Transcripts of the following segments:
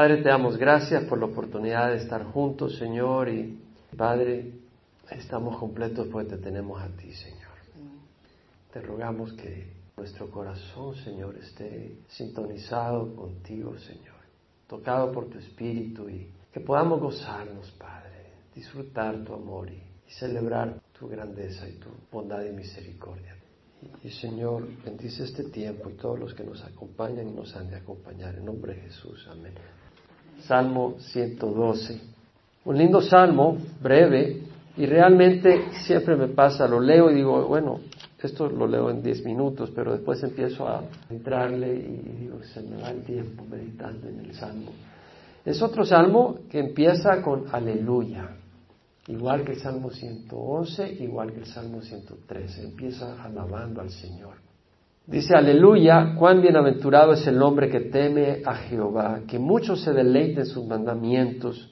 Padre, te damos gracias por la oportunidad de estar juntos, Señor, y Padre, estamos completos porque te tenemos a ti, Señor. Te rogamos que nuestro corazón, Señor, esté sintonizado contigo, Señor, tocado por tu Espíritu y que podamos gozarnos, Padre, disfrutar tu amor y, celebrar tu grandeza y tu bondad y misericordia. Y, Señor, bendice este tiempo y todos los que nos acompañan y nos han de acompañar. En nombre de Jesús, amén. Salmo 112. Un lindo salmo, breve, y realmente siempre me pasa, lo leo y digo, bueno, esto lo leo en 10 minutos, pero después empiezo a entrarle y digo, se me va el tiempo meditando en el salmo. Es otro salmo que empieza con aleluya, igual que el salmo 111, igual que el salmo 113, empieza alabando al Señor. Dice, aleluya, cuán bienaventurado es el hombre que teme a Jehová, que mucho se deleite en sus mandamientos.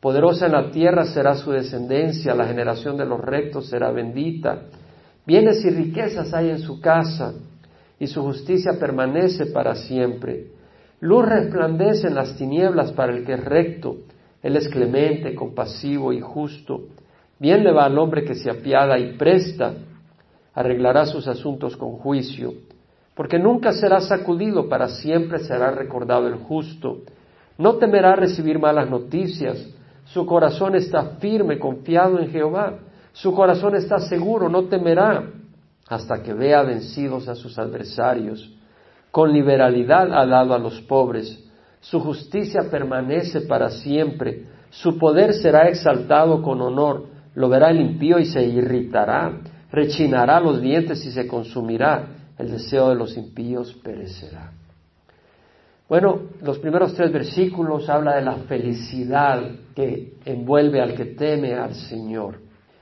Poderosa en la tierra será su descendencia, la generación de los rectos será bendita. Bienes y riquezas hay en su casa, y su justicia permanece para siempre. Luz resplandece en las tinieblas para el que es recto. Él es clemente, compasivo y justo. Bien le va al hombre que se apiada y presta. Arreglará sus asuntos con juicio. Porque nunca será sacudido, para siempre será recordado el justo. No temerá recibir malas noticias. Su corazón está firme, confiado en Jehová. Su corazón está seguro, no temerá hasta que vea vencidos a sus adversarios. Con liberalidad ha dado a los pobres. Su justicia permanece para siempre. Su poder será exaltado con honor. Lo verá el impío y se irritará. Rechinará los dientes y se consumirá. El deseo de los impíos perecerá. Bueno, los primeros tres versículos habla de la felicidad que envuelve al que teme al Señor.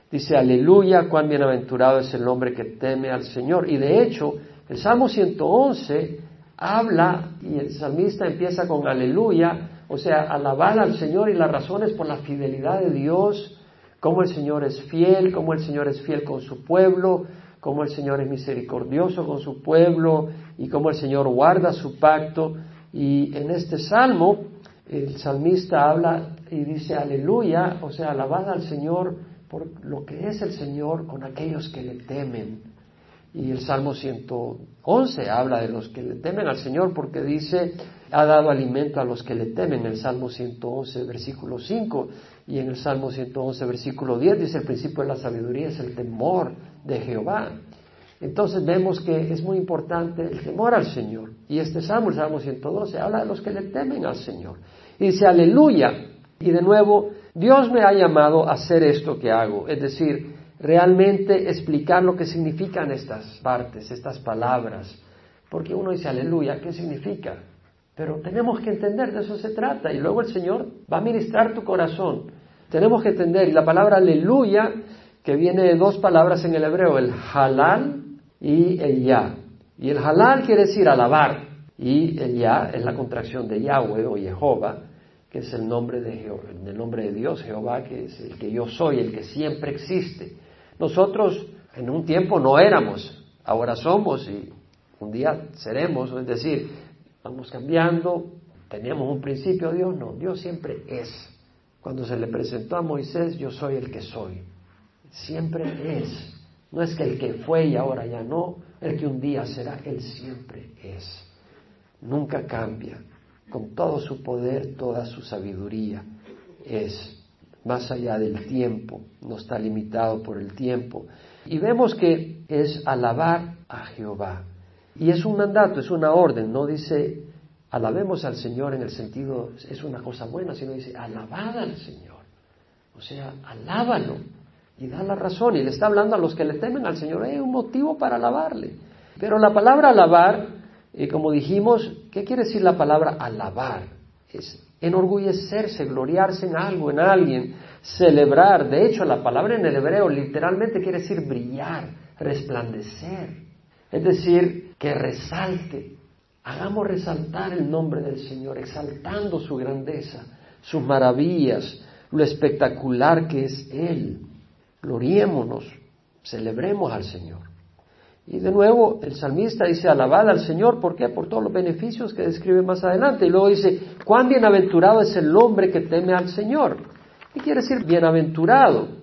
Dice, aleluya, cuán bienaventurado es el hombre que teme al Señor. Y de hecho, el Salmo 111 habla, y el salmista empieza con aleluya, o sea, alabar al Señor y las razones por la fidelidad de Dios, cómo el Señor es fiel, cómo el Señor es fiel con su pueblo, cómo el Señor es misericordioso con su pueblo y cómo el Señor guarda su pacto. Y en este salmo, el salmista habla y dice aleluya, o sea, alabad al Señor por lo que es el Señor con aquellos que le temen. Y el Salmo 111 habla de los que le temen al Señor porque dice, ha dado alimento a los que le temen. En el Salmo 111, versículo 5 y en el Salmo 111, versículo 10 dice, el principio de la sabiduría es el temor de Jehová. Entonces vemos que es muy importante el temor al Señor. Y este Salmo, el Salmo 112, habla de los que le temen al Señor. Y dice, aleluya. Y de nuevo, Dios me ha llamado a hacer esto que hago, es decir, realmente explicar lo que significan estas partes, estas palabras, porque uno dice, aleluya, ¿qué significa? Pero tenemos que entender, de eso se trata, y luego el Señor va a ministrar tu corazón. Tenemos que entender, y la palabra aleluya, que viene de dos palabras en el hebreo, el halal y el ya. Y el halal quiere decir alabar, y el ya es la contracción de Yahweh o Jehová, que es el nombre de, el nombre de Dios, Jehová, que es el que yo soy, el que siempre existe. Nosotros en un tiempo no éramos, ahora somos y un día seremos, es decir, vamos cambiando, teníamos un principio, Dios no, Dios siempre es. Cuando se le presentó a Moisés, yo soy el que soy, siempre es. No es que el que fue y ahora ya no, el que un día será, Él siempre es. Nunca cambia con todo su poder, toda su sabiduría. Es más allá del tiempo, no está limitado por el tiempo. Y vemos que es alabar a Jehová. Y es un mandato, es una orden, no dice alabemos al Señor en el sentido, es una cosa buena, sino dice alabad al Señor. O sea, alábalo y da la razón. Y le está hablando a los que le temen al Señor, hay un motivo para alabarle. Pero la palabra alabar y como dijimos, ¿qué quiere decir la palabra alabar? Es enorgullecerse, gloriarse en algo, en alguien, celebrar. De hecho, la palabra en el hebreo literalmente quiere decir brillar, resplandecer. Es decir, que resalte. Hagamos resaltar el nombre del Señor, exaltando su grandeza, sus maravillas, lo espectacular que es Él. Gloriémonos, celebremos al Señor. Y de nuevo el salmista dice, alabad al Señor, ¿por qué? Por todos los beneficios que describe más adelante. Y luego dice, cuán bienaventurado es el hombre que teme al Señor. ¿Qué quiere decir bienaventurado?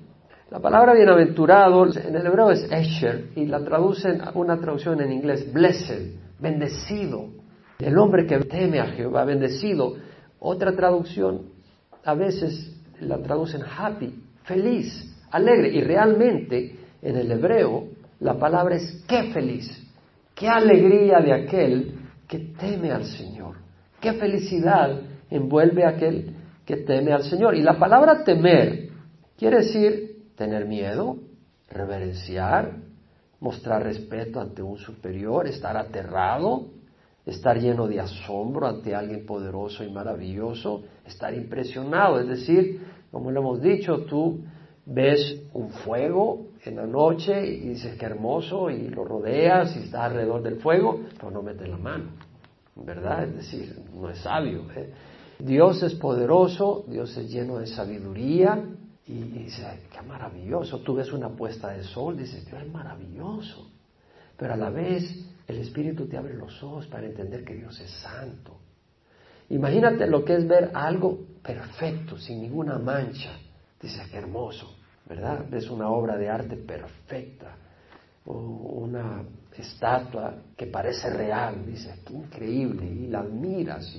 La palabra bienaventurado en el hebreo es esher y la traducen, una traducción en inglés, blessed, bendecido. El hombre que teme a Jehová, bendecido. Otra traducción, a veces la traducen happy, feliz, alegre. Y realmente en el hebreo la palabra es qué feliz, qué alegría de aquel que teme al Señor, qué felicidad envuelve a aquel que teme al Señor. Y la palabra temer quiere decir tener miedo, reverenciar, mostrar respeto ante un superior, estar aterrado, estar lleno de asombro ante alguien poderoso y maravilloso, estar impresionado. Es decir, como lo hemos dicho, tú ves un fuego en la noche y dices que hermoso y lo rodeas y estás alrededor del fuego, pero no metes la mano, ¿verdad? Es decir, no es sabio. ¿eh? Dios es poderoso, Dios es lleno de sabiduría y, dices, qué maravilloso. Tú ves una puesta de sol, dices, Dios es maravilloso, pero a la vez el Espíritu te abre los ojos para entender que Dios es santo. Imagínate lo que es ver algo perfecto, sin ninguna mancha. Dices, qué hermoso. ¿verdad? Ves una obra de arte perfecta, o una estatua que parece real, dices, qué increíble, y la admiras.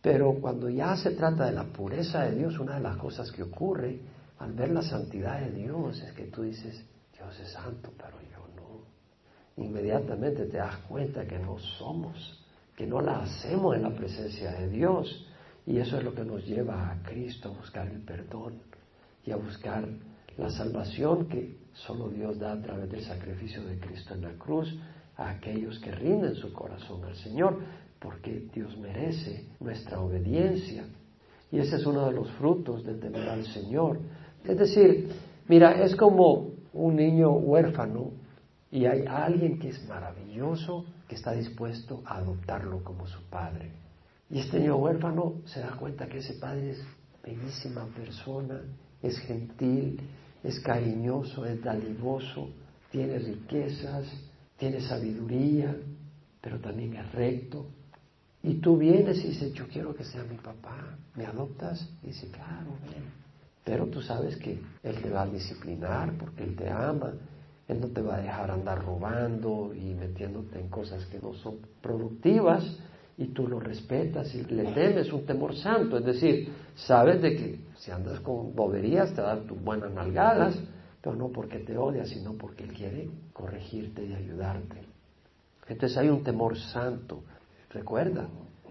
Pero cuando ya se trata de la pureza de Dios, una de las cosas que ocurre al ver la santidad de Dios es que tú dices, Dios es santo, pero yo no. Inmediatamente te das cuenta que no somos, que no la hacemos en la presencia de Dios. Y eso es lo que nos lleva a Cristo a buscar el perdón y a buscar la salvación que solo Dios da a través del sacrificio de Cristo en la cruz a aquellos que rinden su corazón al Señor, porque Dios merece nuestra obediencia. Y ese es uno de los frutos de temer al Señor. Es decir, mira, es como un niño huérfano y hay alguien que es maravilloso que está dispuesto a adoptarlo como su padre. Y este niño huérfano se da cuenta que ese padre es bellísima persona, es gentil, es cariñoso, es dalivoso, tiene riquezas, tiene sabiduría, pero también es recto. Y tú vienes y dices, yo quiero que sea mi papá, ¿me adoptas? Y dice, claro, ven. Pero tú sabes que Él te va a disciplinar porque Él te ama. Él no te va a dejar andar robando y metiéndote en cosas que no son productivas y tú lo respetas y le temes un temor santo. Es decir, sabes de que si andas con boberías te va a dar tus buenas nalgadas, pero no porque te odia, sino porque Él quiere corregirte y ayudarte. Entonces hay un temor santo. Recuerda,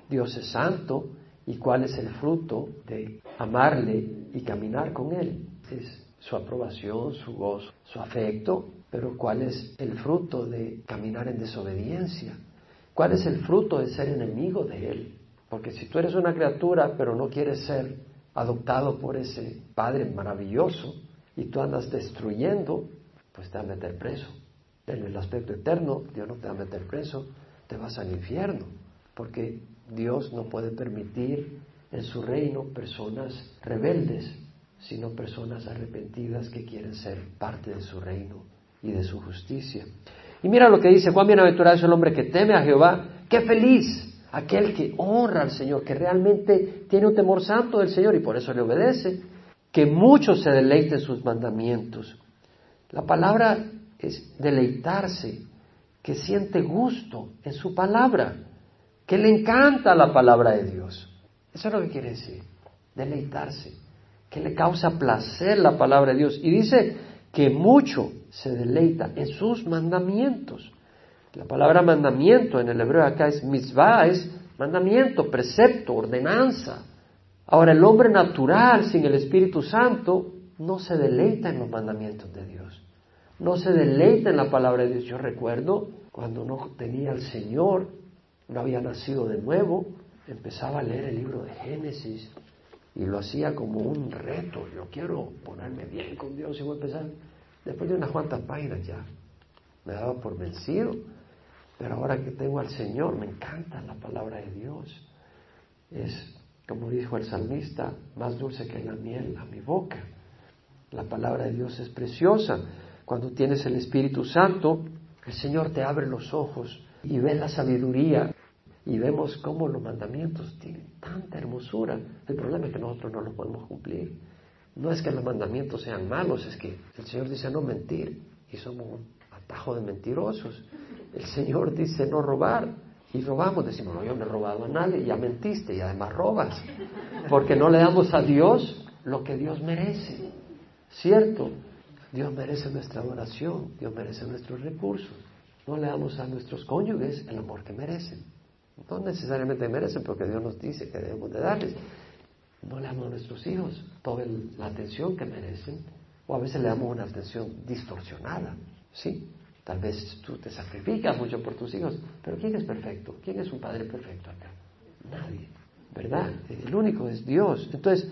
Dios es santo y cuál es el fruto de amarle y caminar con Él. Es su aprobación, su gozo, su afecto, pero cuál es el fruto de caminar en desobediencia. ¿Cuál es el fruto de ser enemigo de Él? Porque si tú eres una criatura pero no quieres ser adoptado por ese Padre maravilloso y tú andas destruyendo, pues te va a meter preso. En el aspecto eterno, Dios no te va a meter preso, te vas al infierno, porque Dios no puede permitir en su reino personas rebeldes, sino personas arrepentidas que quieren ser parte de su reino y de su justicia. Y mira lo que dice, cuán bienaventurado es el hombre que teme a Jehová, qué feliz aquel que honra al Señor, que realmente tiene un temor santo del Señor y por eso le obedece, que mucho se deleite en sus mandamientos. La palabra es deleitarse, que siente gusto en su palabra, que le encanta la palabra de Dios. Eso es lo que quiere decir, deleitarse, que le causa placer la palabra de Dios. Y dice que mucho se deleita en sus mandamientos. La palabra mandamiento en el hebreo acá es mitzvah, es mandamiento, precepto, ordenanza. Ahora el hombre natural sin el Espíritu Santo no se deleita en los mandamientos de Dios, no se deleita en la palabra de Dios. Yo recuerdo cuando no tenía al Señor, no había nacido de nuevo, empezaba a leer el libro de Génesis y lo hacía como un reto. Yo quiero ponerme bien con Dios y voy a empezar. Después de unas cuantas páginas ya me daba por vencido pero ahora que tengo al Señor, me encanta la palabra de Dios. Es, como dijo el salmista, más dulce que la miel a mi boca. La palabra de Dios es preciosa. Cuando tienes el Espíritu Santo, el Señor te abre los ojos y ves la sabiduría y vemos cómo los mandamientos tienen tanta hermosura. El problema es que nosotros no los podemos cumplir. No es que los mandamientos sean malos, es que el Señor dice no mentir y somos un atajo de mentirosos. El Señor dice no robar y robamos, decimos, no, yo no he robado a nadie, ya mentiste y además robas, porque no le damos a Dios lo que Dios merece, ¿cierto? Dios merece nuestra adoración, Dios merece nuestros recursos. No le damos a nuestros cónyuges el amor que merecen. No necesariamente merecen, porque Dios nos dice que debemos de darles. No le damos a nuestros hijos toda la atención que merecen, o a veces le damos una atención distorsionada, ¿sí? Tal vez tú te sacrificas mucho por tus hijos, pero ¿quién es perfecto? ¿Quién es un padre perfecto acá? Nadie, ¿verdad? El único es Dios. Entonces,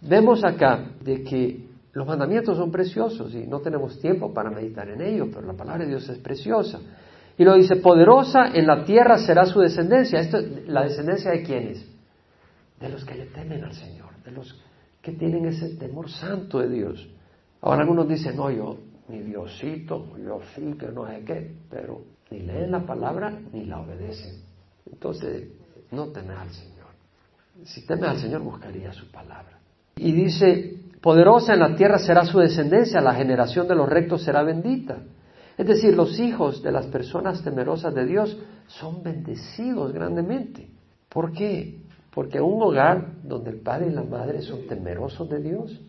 vemos acá de que los mandamientos son preciosos y no tenemos tiempo para meditar en ellos, pero la palabra de Dios es preciosa. Y lo dice, poderosa en la tierra será su descendencia. Esto, ¿La descendencia de quiénes? De los que le temen al Señor, de los que tienen ese temor santo de Dios. Ahora algunos dicen, no, yo, mi Diosito, yo sí que no sé qué, pero ni leen la palabra ni la obedecen. Entonces, no temen al Señor. Si temen al Señor, buscaría su palabra. Y dice, poderosa en la tierra será su descendencia, la generación de los rectos será bendita. Es decir, los hijos de las personas temerosas de Dios son bendecidos grandemente. ¿Por qué? Porque un hogar donde el padre y la madre son temerosos de Dios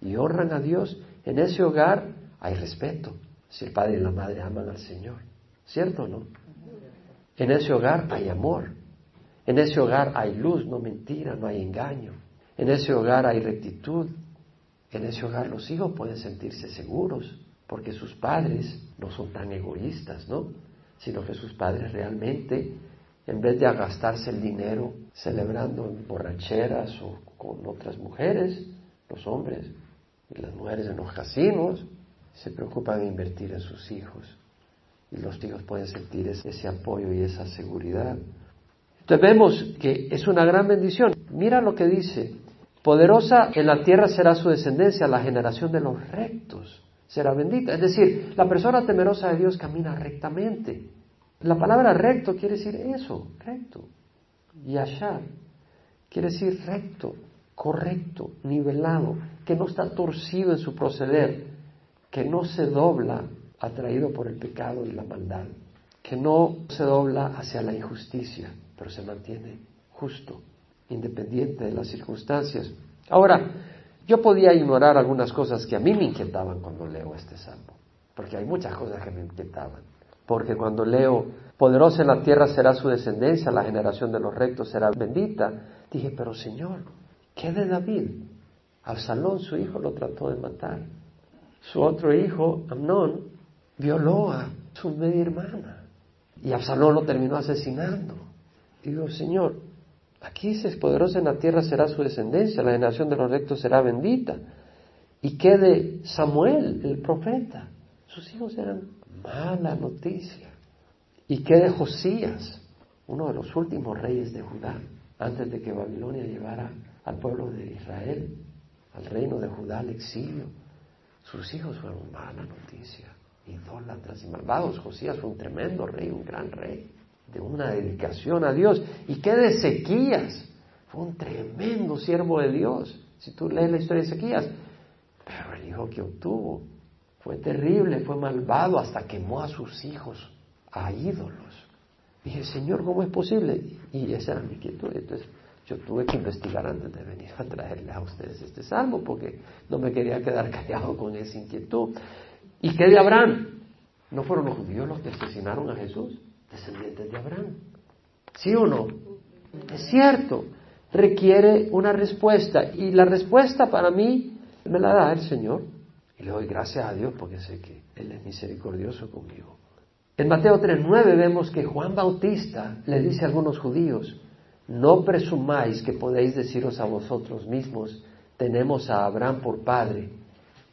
y honran a Dios, en ese hogar hay respeto. Si el padre y la madre aman al Señor. ¿Cierto o no? En ese hogar hay amor. En ese hogar hay luz, no mentira, no hay engaño. En ese hogar hay rectitud. En ese hogar los hijos pueden sentirse seguros porque sus padres no son tan egoístas, ¿no? Sino que sus padres realmente, en vez de gastarse el dinero celebrando en borracheras o con otras mujeres, los hombres y las mujeres en los casinos, se preocupan de invertir en sus hijos. Y los hijos pueden sentir ese apoyo y esa seguridad. Entonces vemos que es una gran bendición. Mira lo que dice. Poderosa en la tierra será su descendencia, la generación de los rectos será bendita. Es decir, la persona temerosa de Dios camina rectamente. La palabra recto quiere decir eso, recto. Yashar quiere decir recto, correcto, nivelado, que no está torcido en su proceder, que no se dobla atraído por el pecado y la maldad, que no se dobla hacia la injusticia, pero se mantiene justo, independiente de las circunstancias. Ahora, yo podía ignorar algunas cosas que a mí me inquietaban cuando leo este salmo, porque hay muchas cosas que me inquietaban. Porque cuando leo, poderosa en la tierra será su descendencia, la generación de los rectos será bendita, dije, pero Señor, ¿qué de David? Absalón, su hijo, lo trató de matar. Su otro hijo, Amnón, violó a su media hermana. Y Absalón lo terminó asesinando. Digo, Señor, Aquí dice, poderosa en la tierra será su descendencia, la generación de los rectos será bendita. ¿Y qué de Samuel, el profeta? Sus hijos eran mala noticia. ¿Y qué de Josías, uno de los últimos reyes de Judá, antes de que Babilonia llevara al pueblo de Israel, al reino de Judá, al exilio? Sus hijos fueron mala noticia, idólatras y malvados. Josías fue un tremendo rey, un gran rey de una dedicación a Dios. ¿Y qué de Ezequías? Fue un tremendo siervo de Dios. Si tú lees la historia de Ezequías, pero el hijo que obtuvo fue terrible, fue malvado, hasta quemó a sus hijos a ídolos. Dije, Señor, ¿cómo es posible? Y esa era mi inquietud. Entonces, yo tuve que investigar antes de venir a traerles a ustedes este salmo, porque no me quería quedar callado con esa inquietud. ¿Y qué de Abraham? ¿No fueron los judíos los que asesinaron a Jesús? Descendientes de Abraham. ¿Sí o no? Es cierto, requiere una respuesta y la respuesta para mí me la da el Señor y le doy gracias a Dios porque sé que Él es misericordioso conmigo. En Mateo 3.9 vemos que Juan Bautista le dice a algunos judíos, no presumáis que podéis deciros a vosotros mismos, tenemos a Abraham por padre,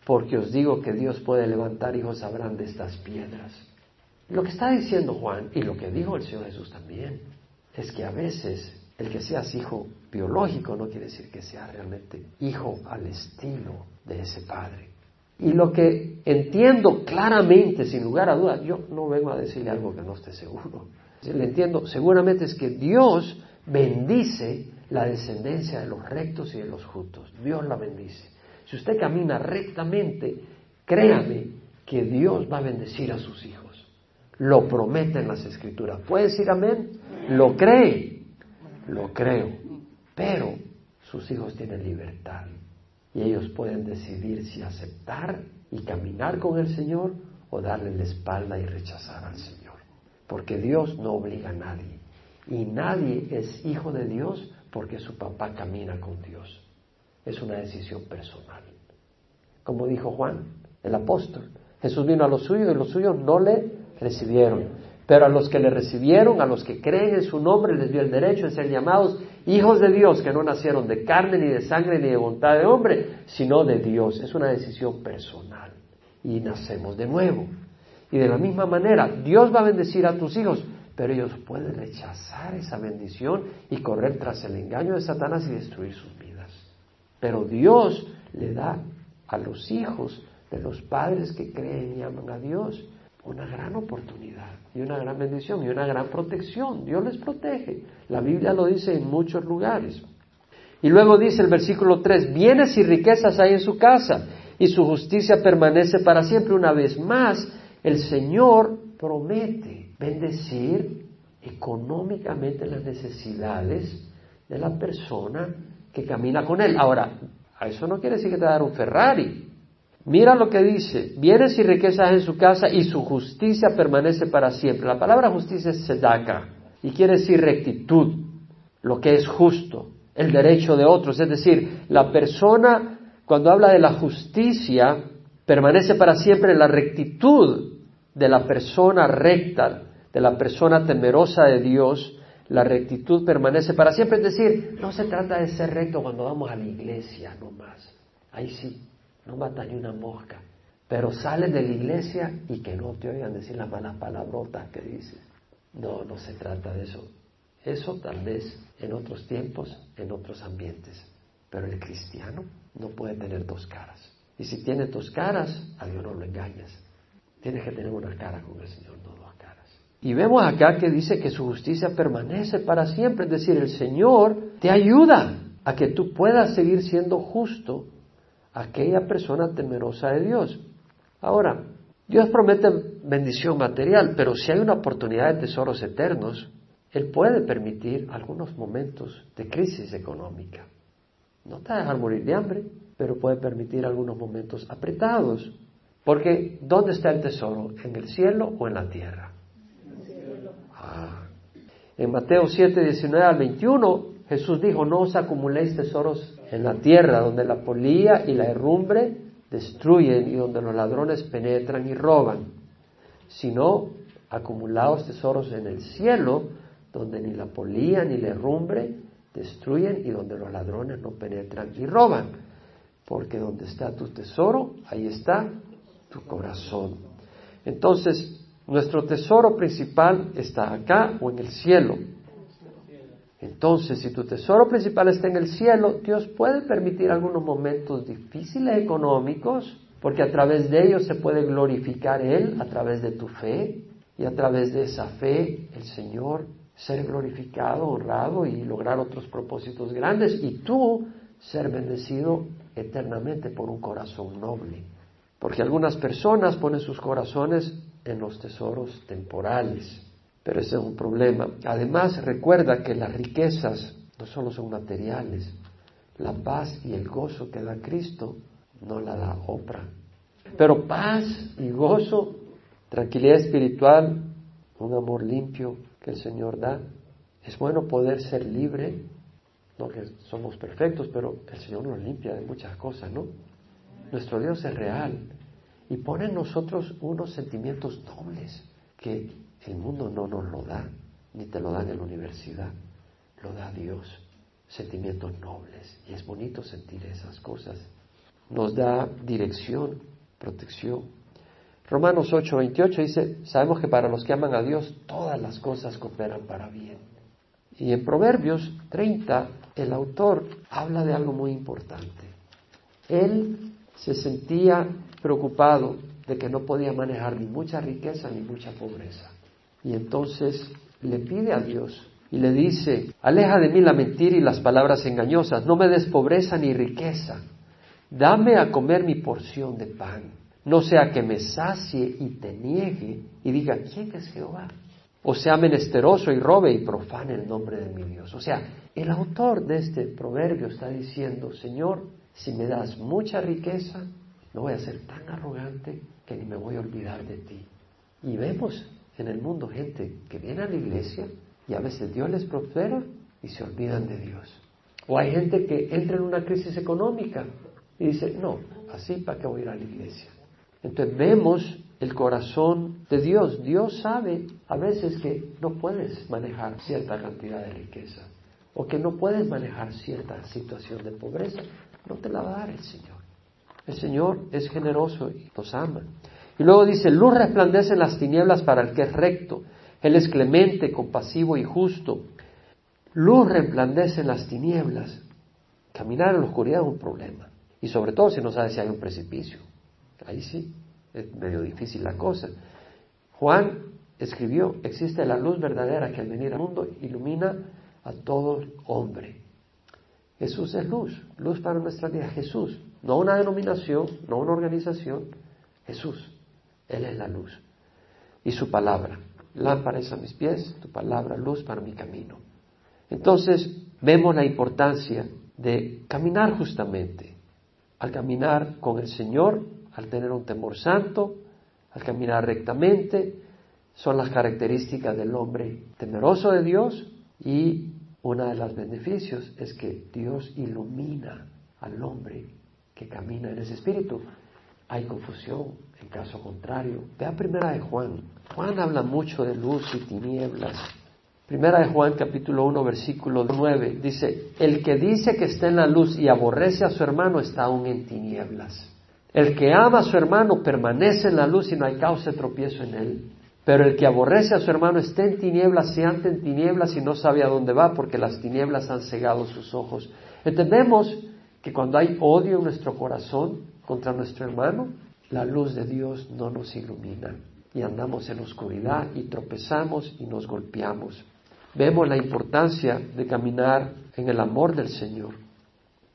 porque os digo que Dios puede levantar hijos a Abraham de estas piedras. Lo que está diciendo Juan y lo que dijo el Señor Jesús también es que a veces el que seas hijo biológico no quiere decir que seas realmente hijo al estilo de ese padre. Y lo que entiendo claramente, sin lugar a dudas, yo no vengo a decirle algo que no esté seguro. Le entiendo, seguramente es que Dios bendice la descendencia de los rectos y de los justos. Dios la bendice. Si usted camina rectamente, créame que Dios va a bendecir a sus hijos. Lo promete en las escrituras. ¿Puede decir amén? Lo cree. Lo creo. Pero sus hijos tienen libertad y ellos pueden decidir si aceptar y caminar con el Señor o darle la espalda y rechazar al Señor. Porque Dios no obliga a nadie. Y nadie es hijo de Dios porque su papá camina con Dios. Es una decisión personal. Como dijo Juan, el apóstol. Jesús vino a los suyos y los suyos no le recibieron. Pero a los que le recibieron, a los que creen en su nombre, les dio el derecho de ser llamados hijos de Dios, que no nacieron de carne, ni de sangre, ni de voluntad de hombre, sino de Dios. Es una decisión personal. Y nacemos de nuevo. Y de la misma manera, Dios va a bendecir a tus hijos, pero ellos pueden rechazar esa bendición y correr tras el engaño de Satanás y destruir sus vidas. Pero Dios le da a los hijos de los padres que creen y aman a Dios una gran oportunidad y una gran bendición y una gran protección. Dios les protege. La Biblia lo dice en muchos lugares. Y luego dice el versículo 3, bienes y riquezas hay en su casa y su justicia permanece para siempre. Una vez más, el Señor promete bendecir económicamente las necesidades de la persona que camina con Él. Ahora, eso no quiere decir que te va a dar un Ferrari, Mira lo que dice, bienes y riquezas en su casa y su justicia permanece para siempre. La palabra justicia es sedaka y quiere decir rectitud, lo que es justo, el derecho de otros. Es decir, la persona cuando habla de la justicia permanece para siempre la rectitud de la persona recta, de la persona temerosa de Dios. La rectitud permanece para siempre. Es decir, no se trata de ser recto cuando vamos a la iglesia, no más. Ahí sí, no mata ni una mosca. Pero sales de la iglesia y que no te oigan decir las malas palabrotas que dices. No, no se trata de eso. Eso tal vez en otros tiempos, en otros ambientes. Pero el cristiano no puede tener dos caras. Y si tiene dos caras, a Dios no lo engañas. Tienes que tener una cara con el Señor, no dos caras. Y vemos acá que dice que su justicia permanece para siempre. Es decir, el Señor te ayuda a que tú puedas seguir siendo justo aquella persona temerosa de Dios. Ahora, Dios promete bendición material, pero si hay una oportunidad de tesoros eternos, Él puede permitir algunos momentos de crisis económica. No te va a dejar morir de hambre, pero puede permitir algunos momentos apretados. Porque, ¿dónde está el tesoro? ¿En el cielo o en la tierra? Ah. En Mateo 7, 19 al 21, Jesús dijo, no os acumuléis tesoros en la tierra, donde la polilla y la herrumbre destruyen y donde los ladrones penetran y roban, sino acumulaos tesoros en el cielo, donde ni la polilla ni la herrumbre destruyen y donde los ladrones no penetran y roban. Porque donde está tu tesoro, ahí está tu corazón. Entonces, nuestro tesoro principal está acá o en el cielo. Entonces, si tu tesoro principal está en el cielo, Dios puede permitir algunos momentos difíciles económicos, porque a través de ellos se puede glorificar Él, a través de tu fe, y a través de esa fe el Señor ser glorificado, honrado y lograr otros propósitos grandes, y tú ser bendecido eternamente por un corazón noble. Porque algunas personas ponen sus corazones en los tesoros temporales pero ese es un problema. Además, recuerda que las riquezas no solo son materiales, la paz y el gozo que da Cristo no la da Oprah. Pero paz y gozo, tranquilidad espiritual, un amor limpio que el Señor da. Es bueno poder ser libre, no que somos perfectos, pero el Señor nos limpia de muchas cosas, ¿no? Nuestro Dios es real y pone en nosotros unos sentimientos nobles que el mundo no nos lo da, ni te lo dan en la universidad, lo da Dios. Sentimientos nobles. Y es bonito sentir esas cosas. Nos da dirección, protección. Romanos 8, 28 dice, sabemos que para los que aman a Dios todas las cosas cooperan para bien. Y en Proverbios 30, el autor habla de algo muy importante. Él se sentía preocupado de que no podía manejar ni mucha riqueza ni mucha pobreza. Y entonces le pide a Dios y le dice, aleja de mí la mentira y las palabras engañosas, no me des pobreza ni riqueza, dame a comer mi porción de pan, no sea que me sacie y te niegue y diga, ¿quién es Jehová? O sea menesteroso y robe y profane el nombre de mi Dios. O sea, el autor de este proverbio está diciendo, Señor, si me das mucha riqueza, no voy a ser tan arrogante que ni me voy a olvidar de ti. Y vemos en el mundo gente que viene a la iglesia y a veces Dios les prospera y se olvidan de Dios. O hay gente que entra en una crisis económica y dice, no, así para qué voy a ir a la iglesia. Entonces vemos el corazón de Dios. Dios sabe a veces que no puedes manejar cierta cantidad de riqueza o que no puedes manejar cierta situación de pobreza. No te la va a dar el Señor. El Señor es generoso y nos ama. Y luego dice, luz resplandece en las tinieblas para el que es recto. Él es clemente, compasivo y justo. Luz resplandece en las tinieblas. Caminar en la oscuridad es un problema. Y sobre todo si no sabes si hay un precipicio. Ahí sí, es medio difícil la cosa. Juan escribió, existe la luz verdadera que al venir al mundo ilumina a todo hombre. Jesús es luz, luz para nuestra vida. Jesús, no una denominación, no una organización, Jesús. Él es la luz. Y su palabra, lámpara es a mis pies, tu palabra, luz para mi camino. Entonces, vemos la importancia de caminar justamente. Al caminar con el Señor, al tener un temor santo, al caminar rectamente, son las características del hombre temeroso de Dios y uno de los beneficios es que Dios ilumina al hombre que camina en ese espíritu. Hay confusión, en caso contrario. Vea primera de Juan. Juan habla mucho de luz y tinieblas. Primera de Juan capítulo 1 versículo 9 dice, el que dice que está en la luz y aborrece a su hermano está aún en tinieblas. El que ama a su hermano permanece en la luz y no hay causa de tropiezo en él. Pero el que aborrece a su hermano está en tinieblas, se anda en tinieblas y no sabe a dónde va porque las tinieblas han cegado sus ojos. Entendemos que cuando hay odio en nuestro corazón contra nuestro hermano, la luz de Dios no nos ilumina y andamos en oscuridad y tropezamos y nos golpeamos. Vemos la importancia de caminar en el amor del Señor.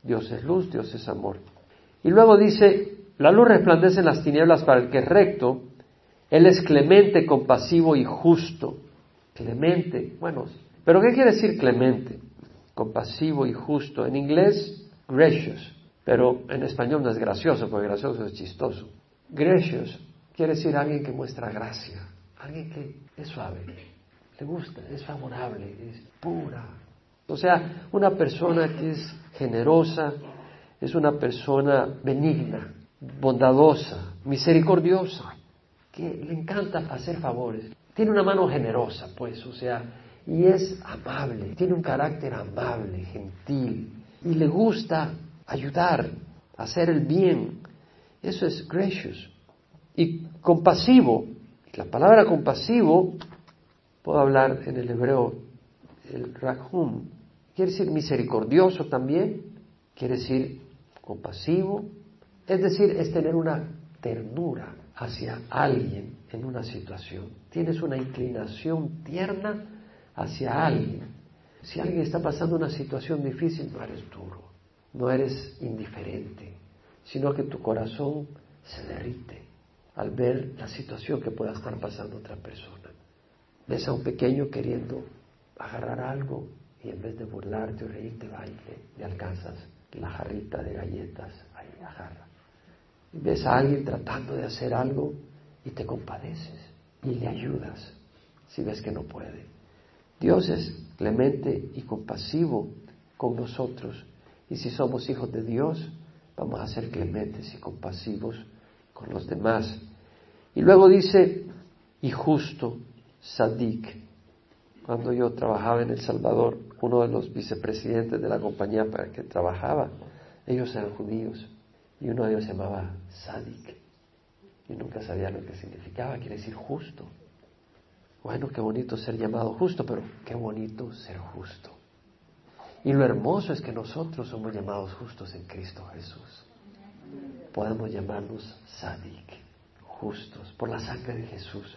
Dios es luz, Dios es amor. Y luego dice, la luz resplandece en las tinieblas para el que es recto él es clemente, compasivo y justo. Clemente, bueno, pero ¿qué quiere decir clemente? Compasivo y justo. En inglés, gracious, pero en español no es gracioso, porque gracioso es chistoso. Gracious quiere decir alguien que muestra gracia, alguien que es suave, le gusta, es favorable, es pura. O sea, una persona que es generosa, es una persona benigna, bondadosa, misericordiosa que le encanta hacer favores. Tiene una mano generosa, pues, o sea, y es amable, tiene un carácter amable, gentil, y le gusta ayudar, hacer el bien. Eso es gracious. Y compasivo, la palabra compasivo, puedo hablar en el hebreo, el rahum, quiere decir misericordioso también, quiere decir compasivo, es decir, es tener una ternura, hacia alguien en una situación. Tienes una inclinación tierna hacia alguien. Si alguien está pasando una situación difícil, no eres duro, no eres indiferente, sino que tu corazón se derrite al ver la situación que pueda estar pasando otra persona. Ves a un pequeño queriendo agarrar algo y en vez de burlarte o reírte, va y le, alcanzas la jarrita de galletas, ahí agarra ves a alguien tratando de hacer algo y te compadeces y le ayudas si ves que no puede. Dios es clemente y compasivo con nosotros y si somos hijos de Dios vamos a ser clementes y compasivos con los demás. Y luego dice, y justo, sadik. Cuando yo trabajaba en El Salvador, uno de los vicepresidentes de la compañía para que trabajaba, ellos eran judíos y uno de ellos se llamaba Sadik. Y nunca sabía lo que significaba, quiere decir justo. Bueno, qué bonito ser llamado justo, pero qué bonito ser justo. Y lo hermoso es que nosotros somos llamados justos en Cristo Jesús. podemos llamarnos sadik, justos, por la sangre de Jesús.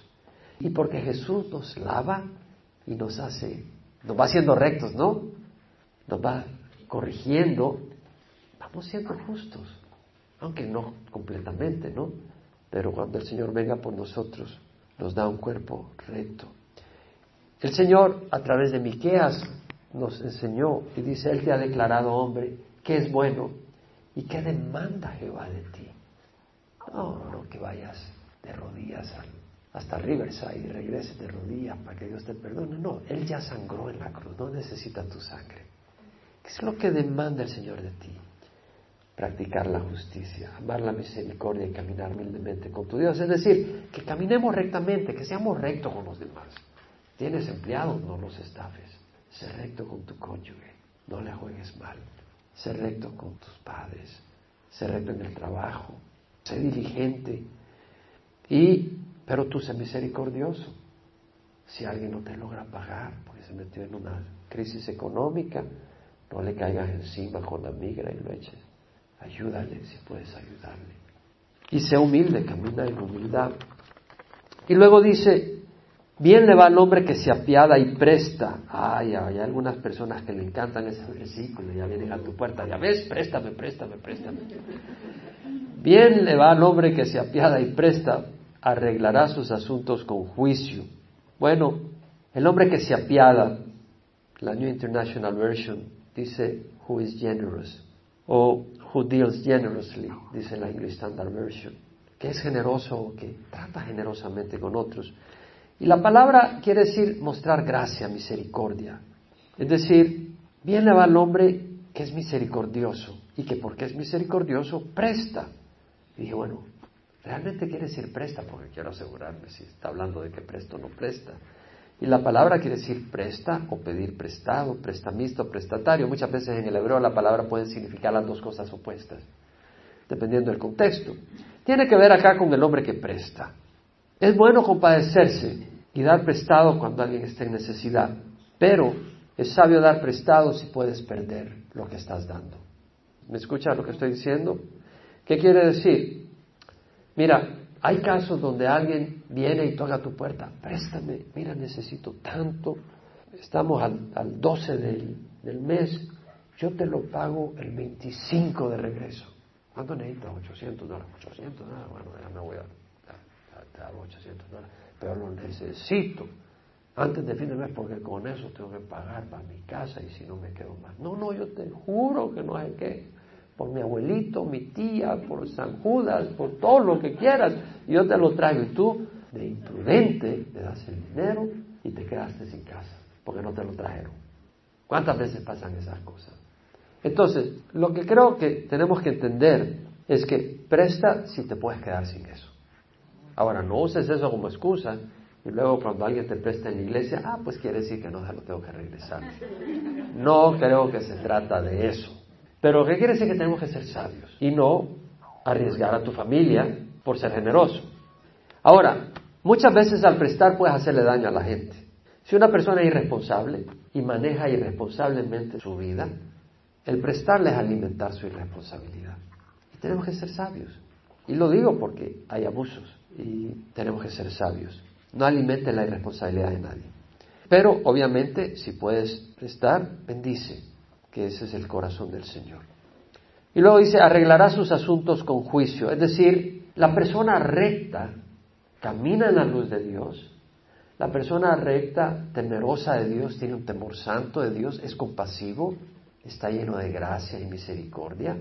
Y porque Jesús nos lava y nos hace, nos va haciendo rectos, ¿no? Nos va corrigiendo, vamos siendo justos, aunque no completamente, ¿no? Pero cuando el Señor venga por nosotros, nos da un cuerpo recto. El Señor, a través de Miqueas, nos enseñó y dice, Él te ha declarado hombre, que es bueno y qué demanda Jehová de ti. No, no que vayas de rodillas hasta Riverside y regreses de rodillas para que Dios te perdone. No, Él ya sangró en la cruz, no necesita tu sangre. ¿Qué es lo que demanda el Señor de ti? Practicar la justicia, amar la misericordia y caminar humildemente con tu Dios. Es decir, que caminemos rectamente, que seamos rectos con los demás. Tienes empleados, no los estafes. Sé recto con tu cónyuge, no le juegues mal. Sé recto con tus padres, sé recto en el trabajo, sé diligente. Y, pero tú sé misericordioso. Si alguien no te logra pagar porque se metió en una crisis económica, no le caigas encima con la migra y lo eches. Ayúdale si puedes ayudarle. Y sé humilde, camina en humildad. Y luego dice, bien le va al hombre que se apiada y presta. Ay, hay algunas personas que le encantan ese versículo, ya vienen a tu puerta, ya ves, préstame, préstame, préstame. Bien le va al hombre que se apiada y presta, arreglará sus asuntos con juicio. Bueno, el hombre que se apiada, la New International Version, dice who is generous o who deals generously, dice la English Standard Version, que es generoso o que trata generosamente con otros. Y la palabra quiere decir mostrar gracia, misericordia. Es decir, bien le va al hombre que es misericordioso y que porque es misericordioso presta. Y dije, bueno, realmente quiere decir presta porque quiero asegurarme si está hablando de que presto o no presta. Y la palabra quiere decir presta o pedir prestado, prestamista o prestatario. Muchas veces en el hebreo la palabra puede significar las dos cosas opuestas, dependiendo del contexto. Tiene que ver acá con el hombre que presta. Es bueno compadecerse y dar prestado cuando alguien esté en necesidad, pero es sabio dar prestado si puedes perder lo que estás dando. ¿Me escucha lo que estoy diciendo? ¿Qué quiere decir? Mira, hay casos donde alguien viene y toca tu puerta, préstame, mira, necesito tanto, estamos al, 12 del, mes, yo te lo pago el 25 de regreso. ¿Cuánto necesitas? 800 dólares. 800 dólares, bueno, ya me voy a, dar 800 dólares, pero lo necesito antes de fin de mes porque con eso tengo que pagar para mi casa y si no me quedo más. No, no, yo te juro que no hay que por mi abuelito, mi tía, por San Judas, por todo lo que quieras, yo te lo traigo. Y tú, de imprudente, le das el dinero y te quedaste sin casa, porque no te lo trajeron. ¿Cuántas veces pasan esas cosas? Entonces, lo que creo que tenemos que entender es que presta si te puedes quedar sin eso. Ahora, no uses eso como excusa y luego cuando alguien te presta en la iglesia, ah, pues quiere decir que no se lo tengo que regresar. No creo que se trata de eso. Pero ¿qué quiere decir que tenemos que ser sabios y no arriesgar a tu familia por ser generoso? Ahora, muchas veces al prestar puedes hacerle daño a la gente. Si una persona es irresponsable y maneja irresponsablemente su vida, el prestarle es alimentar su irresponsabilidad. Y tenemos que ser sabios. Y lo digo porque hay abusos y tenemos que ser sabios. No alimente la irresponsabilidad de nadie. Pero obviamente si puedes prestar, bendice que ese es el corazón del Señor. Y luego dice, arreglará sus asuntos con juicio. Es decir, la persona recta camina en la luz de Dios. La persona recta, temerosa de Dios, tiene un temor santo de Dios, es compasivo, está lleno de gracia y misericordia,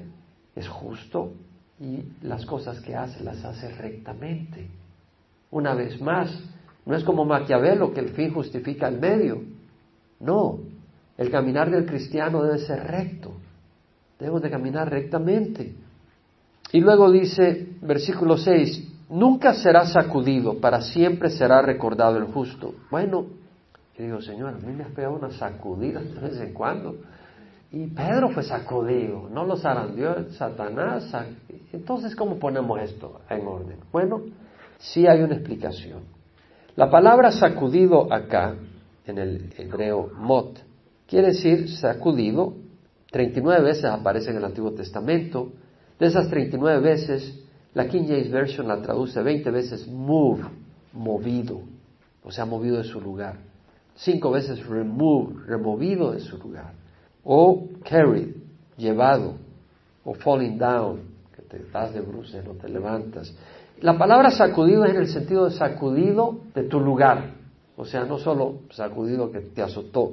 es justo y las cosas que hace las hace rectamente. Una vez más, no es como Maquiavelo que el fin justifica el medio. No, el caminar del cristiano debe ser recto. Debemos de caminar rectamente. Y luego dice, versículo 6, nunca será sacudido, para siempre será recordado el justo. Bueno, yo digo, Señor, a mí me has pegado una sacudida de vez en cuando. Y Pedro fue sacudido, no lo zarandeó Satanás. Entonces, ¿cómo ponemos esto en orden? Bueno, sí hay una explicación. La palabra sacudido acá, en el hebreo mot, Quiere decir sacudido, 39 veces aparece en el Antiguo Testamento, De esas 39 veces, la King James Version la traduce 20 veces move, movido, o sea, movido de su lugar. Cinco veces remove, removido de su lugar. O carried, llevado. O falling down, que te das de bruces, no te levantas. La palabra sacudido es en el sentido de sacudido de tu lugar. O sea, no solo sacudido que te azotó.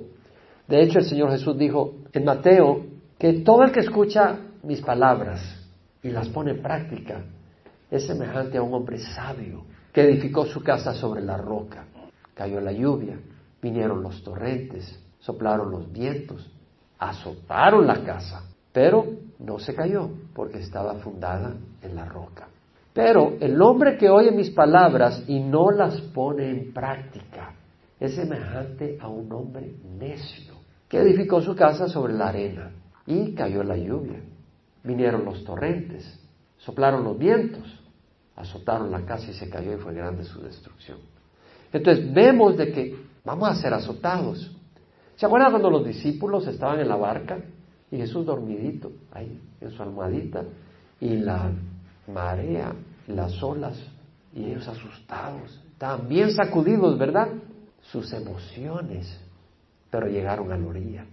De hecho, el Señor Jesús dijo en Mateo que todo el que escucha mis palabras y las pone en práctica es semejante a un hombre sabio que edificó su casa sobre la roca. Cayó la lluvia, vinieron los torrentes, soplaron los vientos, azotaron la casa, pero no se cayó porque estaba fundada en la roca. Pero el hombre que oye mis palabras y no las pone en práctica es semejante a un hombre necio que edificó su casa sobre la arena y cayó la lluvia. Vinieron los torrentes, soplaron los vientos, azotaron la casa y se cayó y fue grande su destrucción. Entonces vemos de que vamos a ser azotados. ¿Se acuerdan cuando los discípulos estaban en la barca y Jesús dormidito ahí en su almohadita y la marea, las olas y ellos asustados, bien sacudidos, ¿verdad? Sus emociones, pero llegaron a la orilla.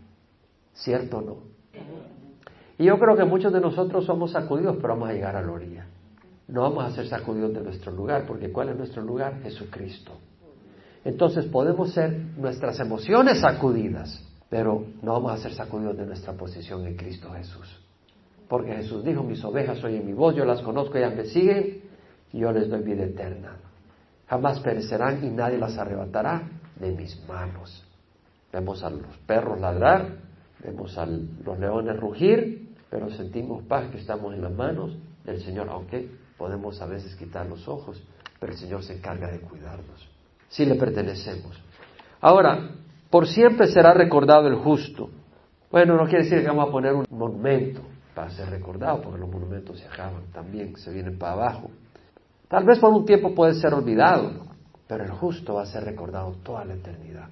¿Cierto o no? Y yo creo que muchos de nosotros somos sacudidos, pero vamos a llegar a la orilla. No vamos a ser sacudidos de nuestro lugar, porque ¿cuál es nuestro lugar? Jesucristo. Entonces podemos ser nuestras emociones sacudidas, pero no vamos a ser sacudidos de nuestra posición en Cristo Jesús. Porque Jesús dijo, mis ovejas oyen mi voz, yo las conozco, ellas me siguen, y yo les doy vida eterna. Jamás perecerán y nadie las arrebatará de mis manos. Vemos a los perros ladrar, vemos a los leones rugir, pero sentimos paz que estamos en las manos del Señor, aunque podemos a veces quitar los ojos, pero el Señor se encarga de cuidarnos si le pertenecemos. Ahora, por siempre será recordado el justo. Bueno, no quiere decir que vamos a poner un monumento para ser recordado, porque los monumentos se acaban también, se vienen para abajo. Tal vez por un tiempo puede ser olvidado, pero el justo va a ser recordado toda la eternidad.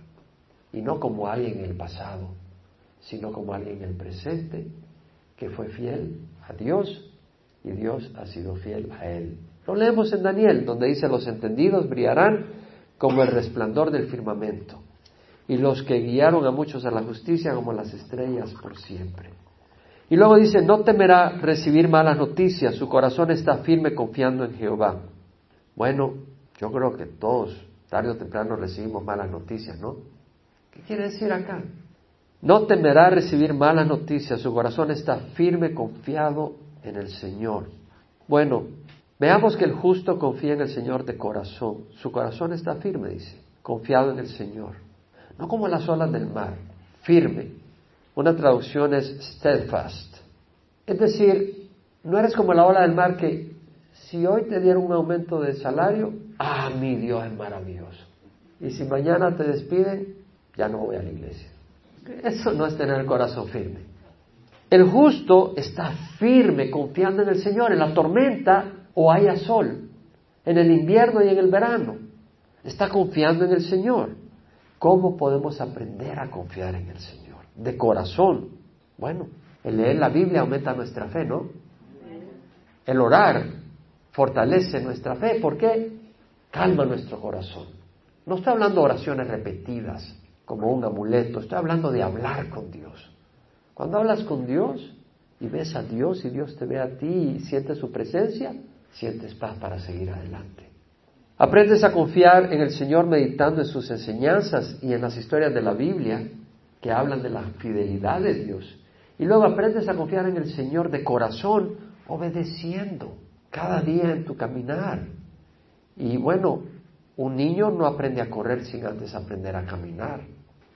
Y no como alguien en el pasado, sino como alguien en el presente que fue fiel a Dios y Dios ha sido fiel a él. Lo leemos en Daniel, donde dice los entendidos brillarán como el resplandor del firmamento, y los que guiaron a muchos a la justicia como las estrellas por siempre. Y luego dice, no temerá recibir malas noticias, su corazón está firme confiando en Jehová. Bueno, yo creo que todos, tarde o temprano, recibimos malas noticias, ¿no? ¿Qué quiere decir acá? No temerá recibir malas noticias, su corazón está firme confiado en el Señor. Bueno, Veamos que el justo confía en el Señor de corazón. Su corazón está firme, dice, confiado en el Señor. No como las olas del mar, firme. Una traducción es steadfast. Es decir, no eres como la ola del mar que si hoy te dieron un aumento de salario, ah, mi Dios es maravilloso. Y si mañana te despiden, ya no voy a la iglesia. Eso no es tener el corazón firme. El justo está firme, confiando en el Señor. En la tormenta o haya sol, en el invierno y en el verano. Está confiando en el Señor. ¿Cómo podemos aprender a confiar en el Señor? De corazón. Bueno, el leer la Biblia aumenta nuestra fe, ¿no? El orar fortalece nuestra fe. ¿Por qué? Calma nuestro corazón. No estoy hablando de oraciones repetidas como un amuleto, estoy hablando de hablar con Dios. Cuando hablas con Dios y ves a Dios y Dios te ve a ti y sientes su presencia, sientes paz para seguir adelante. Aprendes a confiar en el Señor meditando en sus enseñanzas y en las historias de la Biblia que hablan de la fidelidad de Dios. Y luego aprendes a confiar en el Señor de corazón, obedeciendo cada día en tu caminar. Y bueno, un niño no aprende a correr sin antes aprender a caminar.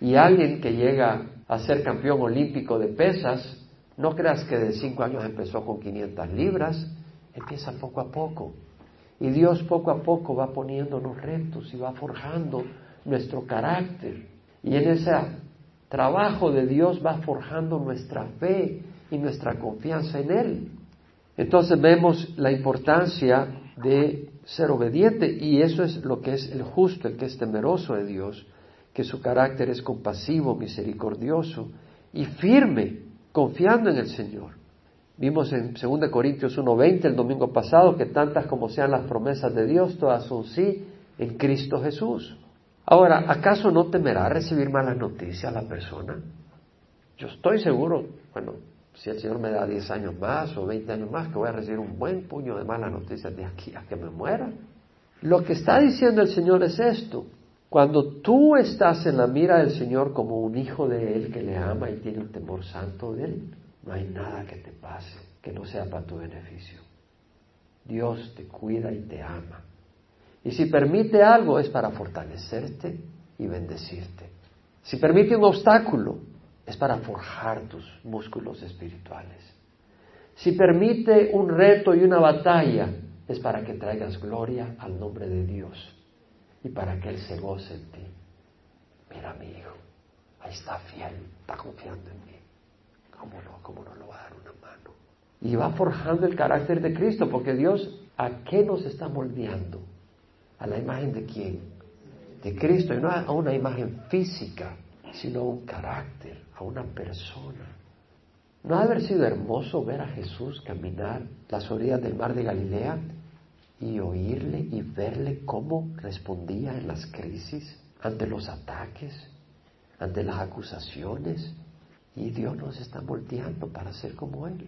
Y alguien que llega a ser campeón olímpico de pesas, no creas que de cinco años empezó con 500 libras, Empieza poco a poco. Y Dios poco a poco va poniéndonos retos y va forjando nuestro carácter. Y en ese trabajo de Dios va forjando nuestra fe y nuestra confianza en Él. Entonces vemos la importancia de ser obediente y eso es lo que es el justo, el que es temeroso de Dios, que su carácter es compasivo, misericordioso y firme, confiando en el Señor. Vimos en 2 Corintios 1.20 el domingo pasado que tantas como sean las promesas de Dios, todas son sí en Cristo Jesús. Ahora, ¿acaso no temerá recibir malas noticias la persona? Yo estoy seguro, bueno, si el Señor me da 10 años más o 20 años más, que voy a recibir un buen puño de malas noticias de aquí a que me muera. Lo que está diciendo el Señor es esto. Cuando tú estás en la mira del Señor como un hijo de Él que le ama y tiene un temor santo de Él, no hay nada que te pase que no sea para tu beneficio. Dios te cuida y te ama. Y si permite algo es para fortalecerte y bendecirte. Si permite un obstáculo es para forjar tus músculos espirituales. Si permite un reto y una batalla es para que traigas gloria al nombre de Dios y para que Él se goce en ti. Mira mi hijo, ahí está fiel, está confiando en mí. ¿Cómo no? ¿Cómo no lo va a dar una mano? Y va forjando el carácter de Cristo, porque Dios, ¿a qué nos está moldeando? ¿A la imagen de quién? De Cristo, y no a una imagen física, sino a un carácter, a una persona. ¿No ha haber sido hermoso ver a Jesús caminar las orillas del mar de Galilea y oírle y verle cómo respondía en las crisis, ante los ataques, ante las acusaciones? Y Dios nos está moldeando para ser como Él.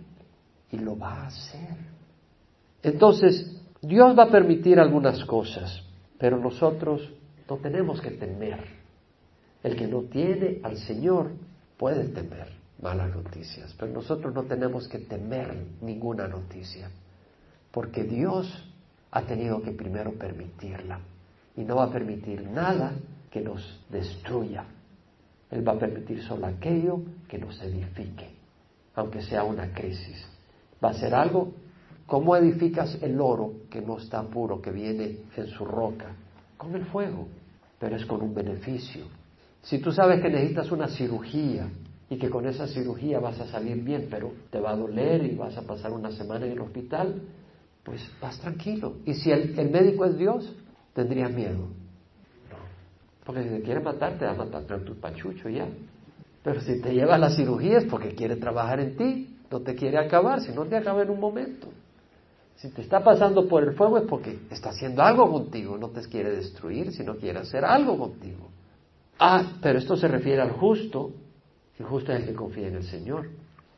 Y lo va a hacer. Entonces, Dios va a permitir algunas cosas, pero nosotros no tenemos que temer. El que no tiene al Señor puede temer malas noticias, pero nosotros no tenemos que temer ninguna noticia, porque Dios ha tenido que primero permitirla y no va a permitir nada que nos destruya. Él va a permitir solo aquello que nos edifique, aunque sea una crisis. Va a ser algo, ¿cómo edificas el oro que no está puro, que viene en su roca? Con el fuego, pero es con un beneficio. Si tú sabes que necesitas una cirugía y que con esa cirugía vas a salir bien, pero te va a doler y vas a pasar una semana en el hospital, pues vas tranquilo. Y si el, médico es Dios, tendrías miedo. Porque si te quiere matar, te va a matar con tu pachucho ya. Pero si te lleva a la cirugía es porque quiere trabajar en ti, no te quiere acabar, si no te acaba en un momento. Si te está pasando por el fuego es porque está haciendo algo contigo, no te quiere destruir, sino quiere hacer algo contigo. Ah, pero esto se refiere al justo, el justo es el que confía en el Señor,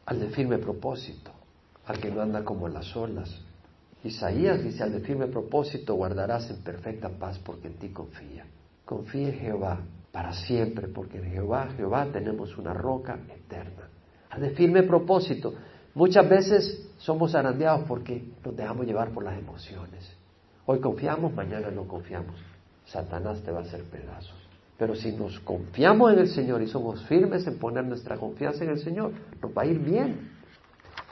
al de firme propósito, al que no anda como en las olas. Isaías dice, al de firme propósito guardarás en perfecta paz porque en ti confía. Confía en Jehová para siempre, porque en Jehová, Jehová tenemos una roca eterna. De firme propósito. Muchas veces somos arandeados porque nos dejamos llevar por las emociones. Hoy confiamos, mañana no confiamos. Satanás te va a hacer pedazos. Pero si nos confiamos en el Señor y somos firmes en poner nuestra confianza en el Señor, nos va a ir bien.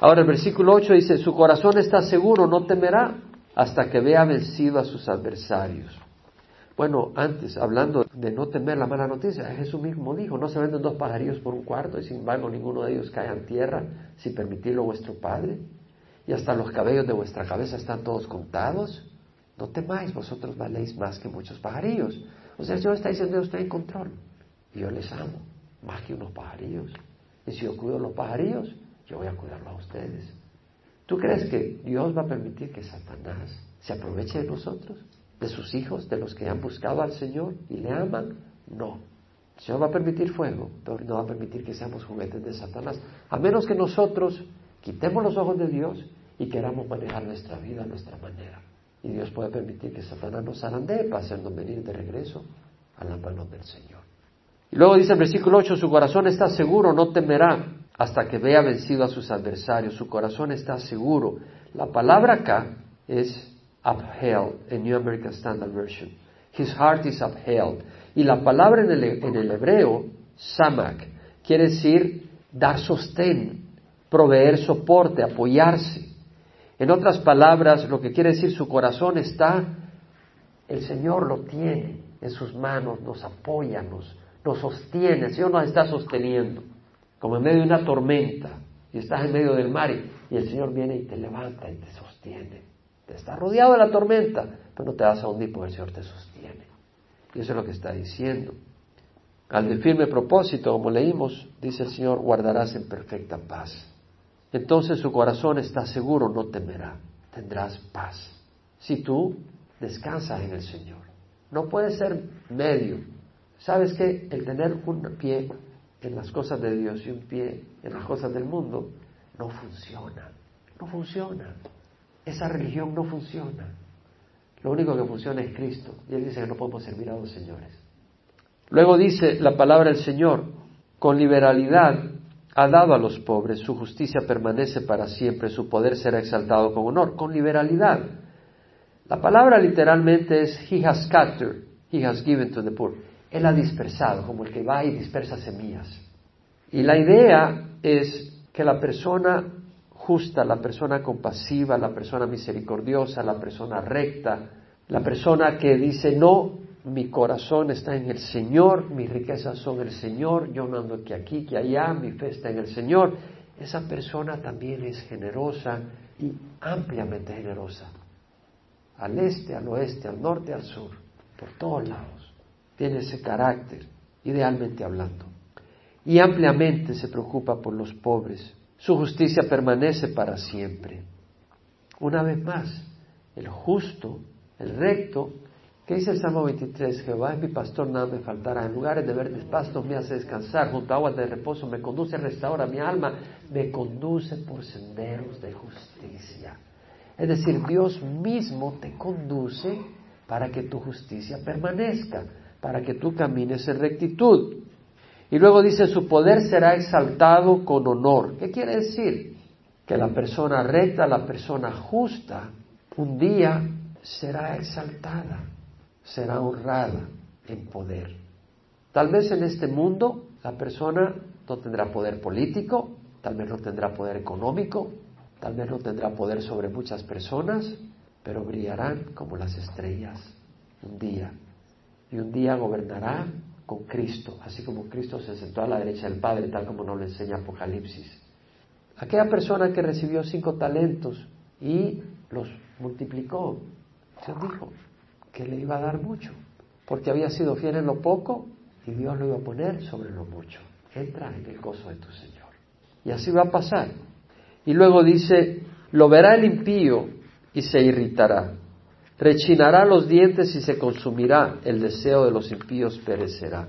Ahora el versículo 8 dice, su corazón está seguro, no temerá hasta que vea vencido a sus adversarios. Bueno, antes, hablando de no temer la mala noticia, Jesús mismo dijo, no se venden dos pajarillos por un cuarto y sin embargo ninguno de ellos cae en tierra sin permitirlo vuestro Padre. Y hasta los cabellos de vuestra cabeza están todos contados. No temáis, vosotros valéis más que muchos pajarillos. O sea, el Señor está diciendo, yo estoy en control. Yo les amo, más que unos pajarillos. Y si yo cuido los pajarillos, yo voy a cuidarlo a ustedes. ¿Tú crees que Dios va a permitir que Satanás se aproveche de nosotros, de sus hijos, de los que han buscado al Señor y le aman? No. El Señor va a permitir fuego, pero no va a permitir que seamos juguetes de Satanás, a menos que nosotros quitemos los ojos de Dios y queramos manejar nuestra vida a nuestra manera. Y Dios puede permitir que Satanás nos arandee para hacernos venir de regreso a las manos del Señor. Y luego dice el versículo 8, su corazón está seguro, no temerá hasta que vea vencido a sus adversarios. Su corazón está seguro. La palabra acá es upheld en New American Standard Version. His heart is upheld. Y la palabra en el, hebreo, samak, quiere decir dar sostén, proveer soporte, apoyarse. En otras palabras, lo que quiere decir su corazón está, el Señor lo tiene en sus manos, nos apoya, nos sostiene, el Señor nos está sosteniendo como en medio de una tormenta, y estás en medio del mar y, el Señor viene y te levanta y te sostiene. Está rodeado de la tormenta, pero no te vas a hundir porque el Señor te sostiene. Y eso es lo que está diciendo. Al de firme propósito, como leímos, dice el Señor, guardarás en perfecta paz. entonces su corazón está seguro, no temerá, tendrás paz. Si tú descansas en el Señor. No puede ser medio. ¿Sabes que El tener un pie en las cosas de Dios y un pie en las cosas del mundo no funciona. No funciona. Esa religión no funciona. Lo único que funciona es Cristo. Y Él dice que no podemos servir a dos señores. Luego dice la palabra del Señor, con liberalidad ha dado a los pobres, su justicia permanece para siempre, su poder será exaltado con honor, con liberalidad. La palabra literalmente es He has scattered, He has given to the poor. Él ha dispersado, como el que va y dispersa semillas. Y la idea es que la persona justa, la persona compasiva, la persona misericordiosa, la persona recta, la persona que dice, no, mi corazón está en el Señor, mis riquezas son el Señor, yo no ando que aquí, que allá, mi fe está en el Señor. Esa persona también es generosa y ampliamente generosa. Al este, al oeste, al norte, al sur, por todos lados. Tiene ese carácter, idealmente hablando. Y ampliamente se preocupa por los pobres. Su justicia permanece para siempre. Una vez más, el justo, el recto, ¿Qué dice el Salmo 23? Jehová es mi pastor, nada me faltará. En lugares de verdes pastos me hace descansar, junto a aguas de reposo me conduce, restaura mi alma, me conduce por senderos de justicia. Es decir, Dios mismo te conduce para que tu justicia permanezca, para que tú camines en rectitud. Y luego dice, su poder será exaltado con honor. ¿Qué quiere decir? Que la persona recta, la persona justa, un día será exaltada será honrada en poder. Tal vez en este mundo la persona no tendrá poder político, tal vez no tendrá poder económico, tal vez no tendrá poder sobre muchas personas, pero brillarán como las estrellas un día. Y un día gobernará con Cristo, así como Cristo se sentó a la derecha del Padre, tal como nos lo enseña Apocalipsis. Aquella persona que recibió cinco talentos y los multiplicó, se dijo, que le iba a dar mucho, porque había sido fiel en lo poco y Dios lo iba a poner sobre lo mucho. Entra en el gozo de tu Señor. Y así va a pasar. Y luego dice, lo verá el impío y se irritará. Rechinará los dientes y se consumirá. El deseo de los impíos perecerá.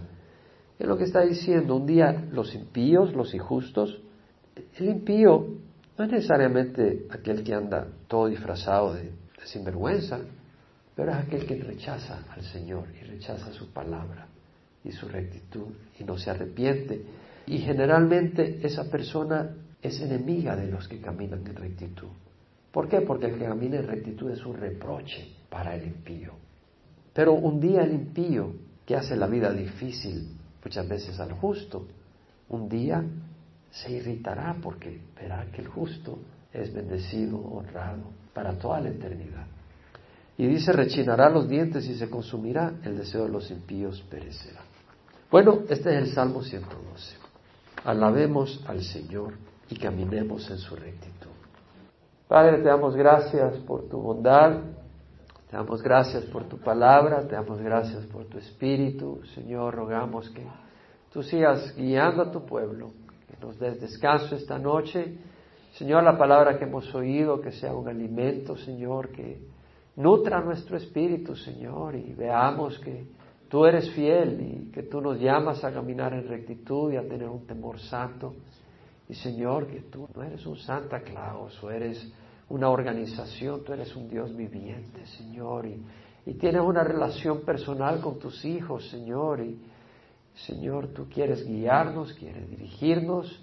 Es lo que está diciendo. Un día los impíos, los injustos, el impío no es necesariamente aquel que anda todo disfrazado de sinvergüenza pero es aquel que rechaza al Señor y rechaza su palabra y su rectitud y no se arrepiente. Y generalmente esa persona es enemiga de los que caminan en rectitud. ¿Por qué? Porque el que camina en rectitud es un reproche para el impío. Pero un día el impío, que hace la vida difícil muchas veces al justo, un día se irritará porque verá que el justo es bendecido, honrado para toda la eternidad. Y dice, rechinará los dientes y se consumirá, el deseo de los impíos perecerá. Bueno, este es el Salmo 112. Alabemos al Señor y caminemos en su rectitud. Padre, te damos gracias por tu bondad, te damos gracias por tu palabra, te damos gracias por tu espíritu. Señor, rogamos que tú sigas guiando a tu pueblo, que nos des descanso esta noche. Señor, la palabra que hemos oído, que sea un alimento, Señor, que Nutra nuestro espíritu, Señor, y veamos que tú eres fiel y que tú nos llamas a caminar en rectitud y a tener un temor santo. Y Señor, que tú no eres un Santa Claus o eres una organización, tú eres un Dios viviente, Señor, y, y tienes una relación personal con tus hijos, Señor, y Señor, tú quieres guiarnos, quieres dirigirnos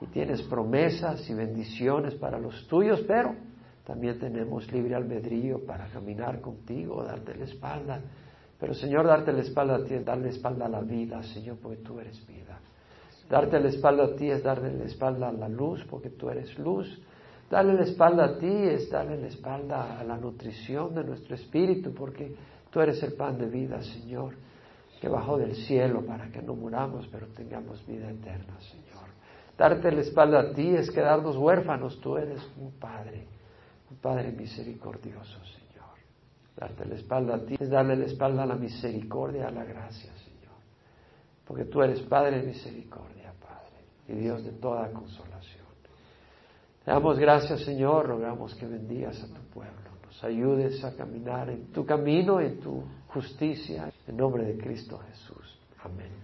y tienes promesas y bendiciones para los tuyos, pero también tenemos libre albedrío para caminar contigo, darte la espalda. Pero Señor, darte la espalda a ti es darle espalda a la vida, Señor, porque tú eres vida. Darte la espalda a ti es darle la espalda a la luz, porque tú eres luz. Darle la espalda a ti es darle la espalda a la nutrición de nuestro espíritu, porque tú eres el pan de vida, Señor, que bajó del cielo para que no muramos, pero tengamos vida eterna, Señor. Darte la espalda a ti es quedarnos huérfanos, tú eres un Padre Padre misericordioso, Señor. Darte la espalda a ti es darle la espalda a la misericordia, a la gracia, Señor. Porque tú eres Padre de misericordia, Padre, y Dios de toda consolación. Damos gracias, Señor, rogamos que bendigas a tu pueblo, nos ayudes a caminar en tu camino, en tu justicia, en nombre de Cristo Jesús. Amén.